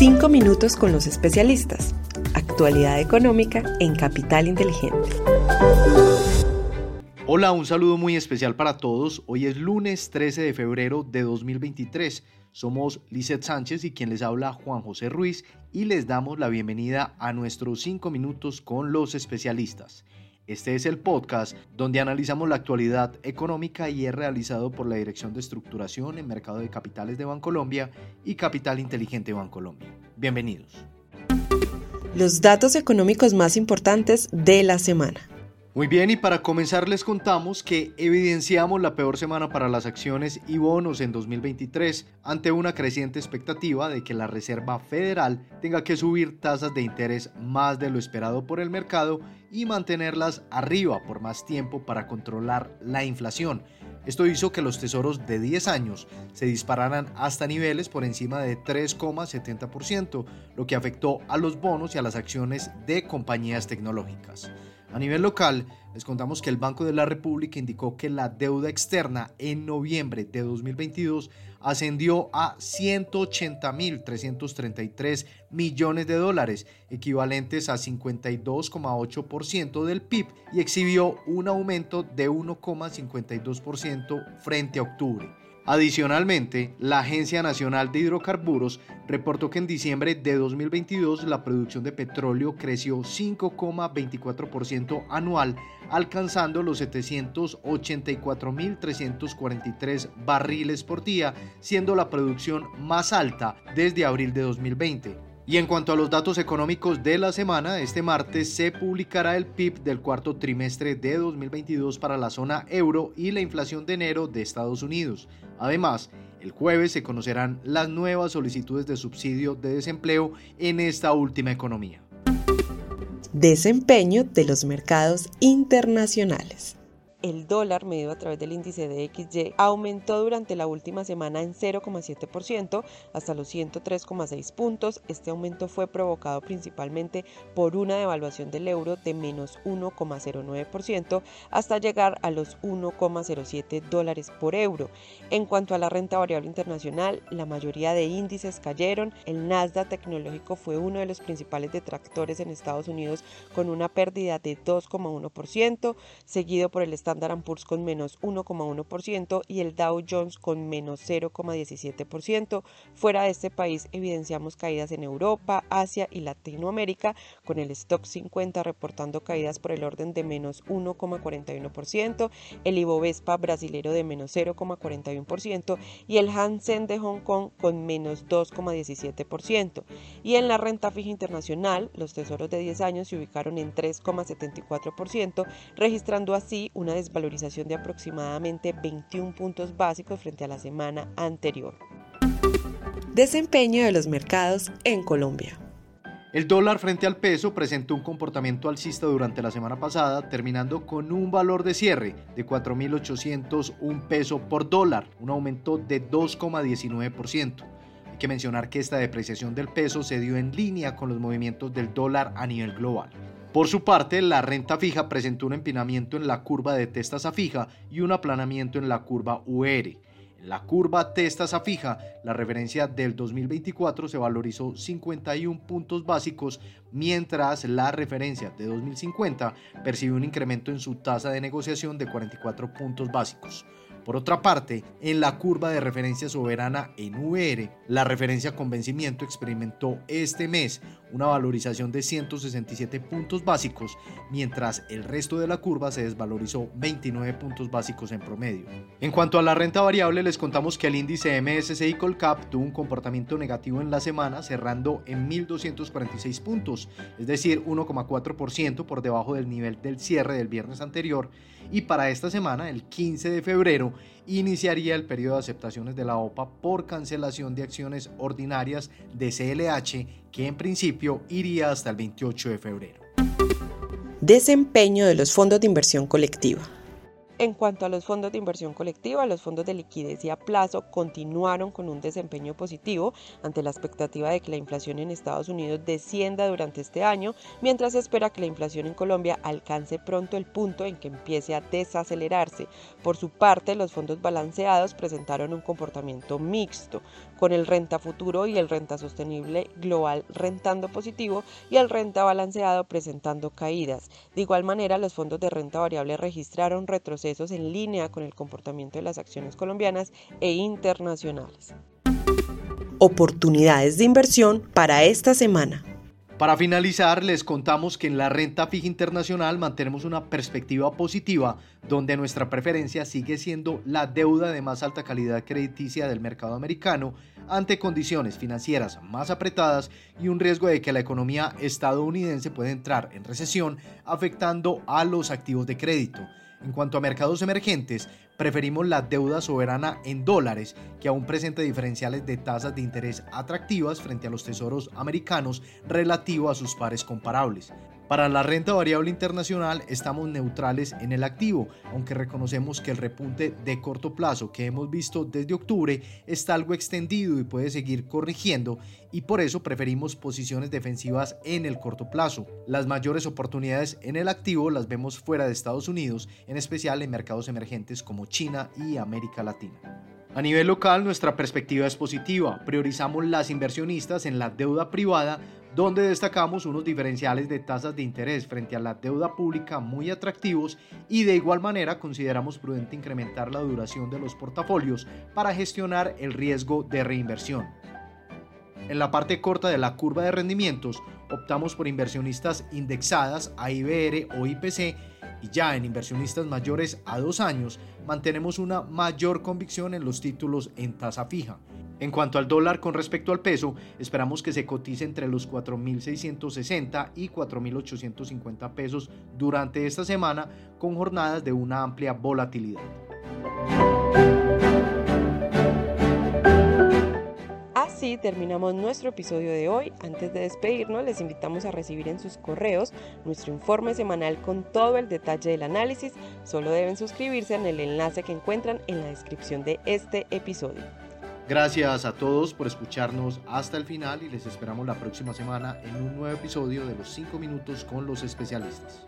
Cinco minutos con los especialistas. Actualidad económica en Capital Inteligente. Hola, un saludo muy especial para todos. Hoy es lunes 13 de febrero de 2023. Somos Lizeth Sánchez y quien les habla Juan José Ruiz y les damos la bienvenida a nuestros 5 minutos con los especialistas. Este es el podcast donde analizamos la actualidad económica y es realizado por la Dirección de Estructuración en Mercado de Capitales de Bancolombia y Capital Inteligente Bancolombia. Bienvenidos. Los datos económicos más importantes de la semana. Muy bien, y para comenzar les contamos que evidenciamos la peor semana para las acciones y bonos en 2023 ante una creciente expectativa de que la Reserva Federal tenga que subir tasas de interés más de lo esperado por el mercado y mantenerlas arriba por más tiempo para controlar la inflación. Esto hizo que los tesoros de 10 años se dispararan hasta niveles por encima de 3,70%, lo que afectó a los bonos y a las acciones de compañías tecnológicas. A nivel local, les contamos que el Banco de la República indicó que la deuda externa en noviembre de 2022 ascendió a 180.333 millones de dólares, equivalentes a 52,8% del PIB, y exhibió un aumento de 1,52% frente a octubre. Adicionalmente, la Agencia Nacional de Hidrocarburos reportó que en diciembre de 2022 la producción de petróleo creció 5,24% anual, alcanzando los 784.343 barriles por día, siendo la producción más alta desde abril de 2020. Y en cuanto a los datos económicos de la semana, este martes se publicará el PIB del cuarto trimestre de 2022 para la zona euro y la inflación de enero de Estados Unidos. Además, el jueves se conocerán las nuevas solicitudes de subsidio de desempleo en esta última economía. Desempeño de los mercados internacionales el dólar medido a través del índice de XY aumentó durante la última semana en 0,7% hasta los 103,6 puntos. Este aumento fue provocado principalmente por una devaluación del euro de menos 1,09% hasta llegar a los 1,07 dólares por euro. En cuanto a la renta variable internacional, la mayoría de índices cayeron. El Nasdaq tecnológico fue uno de los principales detractores en Estados Unidos con una pérdida de 2,1%, seguido por el Standard Poor's con menos 1,1% y el Dow Jones con menos 0,17%. Fuera de este país evidenciamos caídas en Europa, Asia y Latinoamérica, con el Stock 50 reportando caídas por el orden de menos 1,41%, el Ibovespa brasilero de menos 0,41% y el Hansen de Hong Kong con menos 2,17%. Y en la renta fija internacional, los tesoros de 10 años se ubicaron en 3,74%, registrando así una desvalorización de aproximadamente 21 puntos básicos frente a la semana anterior. Desempeño de los mercados en Colombia. El dólar frente al peso presentó un comportamiento alcista durante la semana pasada, terminando con un valor de cierre de 4.801 pesos por dólar, un aumento de 2,19%. Hay que mencionar que esta depreciación del peso se dio en línea con los movimientos del dólar a nivel global. Por su parte, la renta fija presentó un empinamiento en la curva de testas a fija y un aplanamiento en la curva UR. En la curva testas a fija, la referencia del 2024 se valorizó 51 puntos básicos, mientras la referencia de 2050 percibió un incremento en su tasa de negociación de 44 puntos básicos. Por otra parte, en la curva de referencia soberana en UR, la referencia con vencimiento experimentó este mes una valorización de 167 puntos básicos, mientras el resto de la curva se desvalorizó 29 puntos básicos en promedio. En cuanto a la renta variable, les contamos que el índice MSCI Colcap tuvo un comportamiento negativo en la semana, cerrando en 1.246 puntos, es decir, 1,4% por debajo del nivel del cierre del viernes anterior, y para esta semana, el 15 de febrero, iniciaría el periodo de aceptaciones de la OPA por cancelación de acciones ordinarias de CLH que en principio iría hasta el 28 de febrero. Desempeño de los fondos de inversión colectiva. En cuanto a los fondos de inversión colectiva, los fondos de liquidez y a plazo continuaron con un desempeño positivo ante la expectativa de que la inflación en Estados Unidos descienda durante este año, mientras se espera que la inflación en Colombia alcance pronto el punto en que empiece a desacelerarse. Por su parte, los fondos balanceados presentaron un comportamiento mixto, con el renta futuro y el renta sostenible global rentando positivo y el renta balanceado presentando caídas. De igual manera, los fondos de renta variable registraron retrocesos en línea con el comportamiento de las acciones colombianas e internacionales. Oportunidades de inversión para esta semana. Para finalizar, les contamos que en la renta fija internacional mantenemos una perspectiva positiva, donde nuestra preferencia sigue siendo la deuda de más alta calidad crediticia del mercado americano ante condiciones financieras más apretadas y un riesgo de que la economía estadounidense pueda entrar en recesión, afectando a los activos de crédito. En cuanto a mercados emergentes, preferimos la deuda soberana en dólares, que aún presenta diferenciales de tasas de interés atractivas frente a los tesoros americanos relativo a sus pares comparables. Para la renta variable internacional estamos neutrales en el activo, aunque reconocemos que el repunte de corto plazo que hemos visto desde octubre está algo extendido y puede seguir corrigiendo y por eso preferimos posiciones defensivas en el corto plazo. Las mayores oportunidades en el activo las vemos fuera de Estados Unidos, en especial en mercados emergentes como China y América Latina. A nivel local, nuestra perspectiva es positiva. Priorizamos las inversionistas en la deuda privada donde destacamos unos diferenciales de tasas de interés frente a la deuda pública muy atractivos y de igual manera consideramos prudente incrementar la duración de los portafolios para gestionar el riesgo de reinversión. En la parte corta de la curva de rendimientos optamos por inversionistas indexadas a IBR o IPC y ya en inversionistas mayores a dos años mantenemos una mayor convicción en los títulos en tasa fija. En cuanto al dólar con respecto al peso, esperamos que se cotice entre los 4.660 y 4.850 pesos durante esta semana con jornadas de una amplia volatilidad. Así terminamos nuestro episodio de hoy. Antes de despedirnos, les invitamos a recibir en sus correos nuestro informe semanal con todo el detalle del análisis. Solo deben suscribirse en el enlace que encuentran en la descripción de este episodio. Gracias a todos por escucharnos hasta el final y les esperamos la próxima semana en un nuevo episodio de los 5 minutos con los especialistas.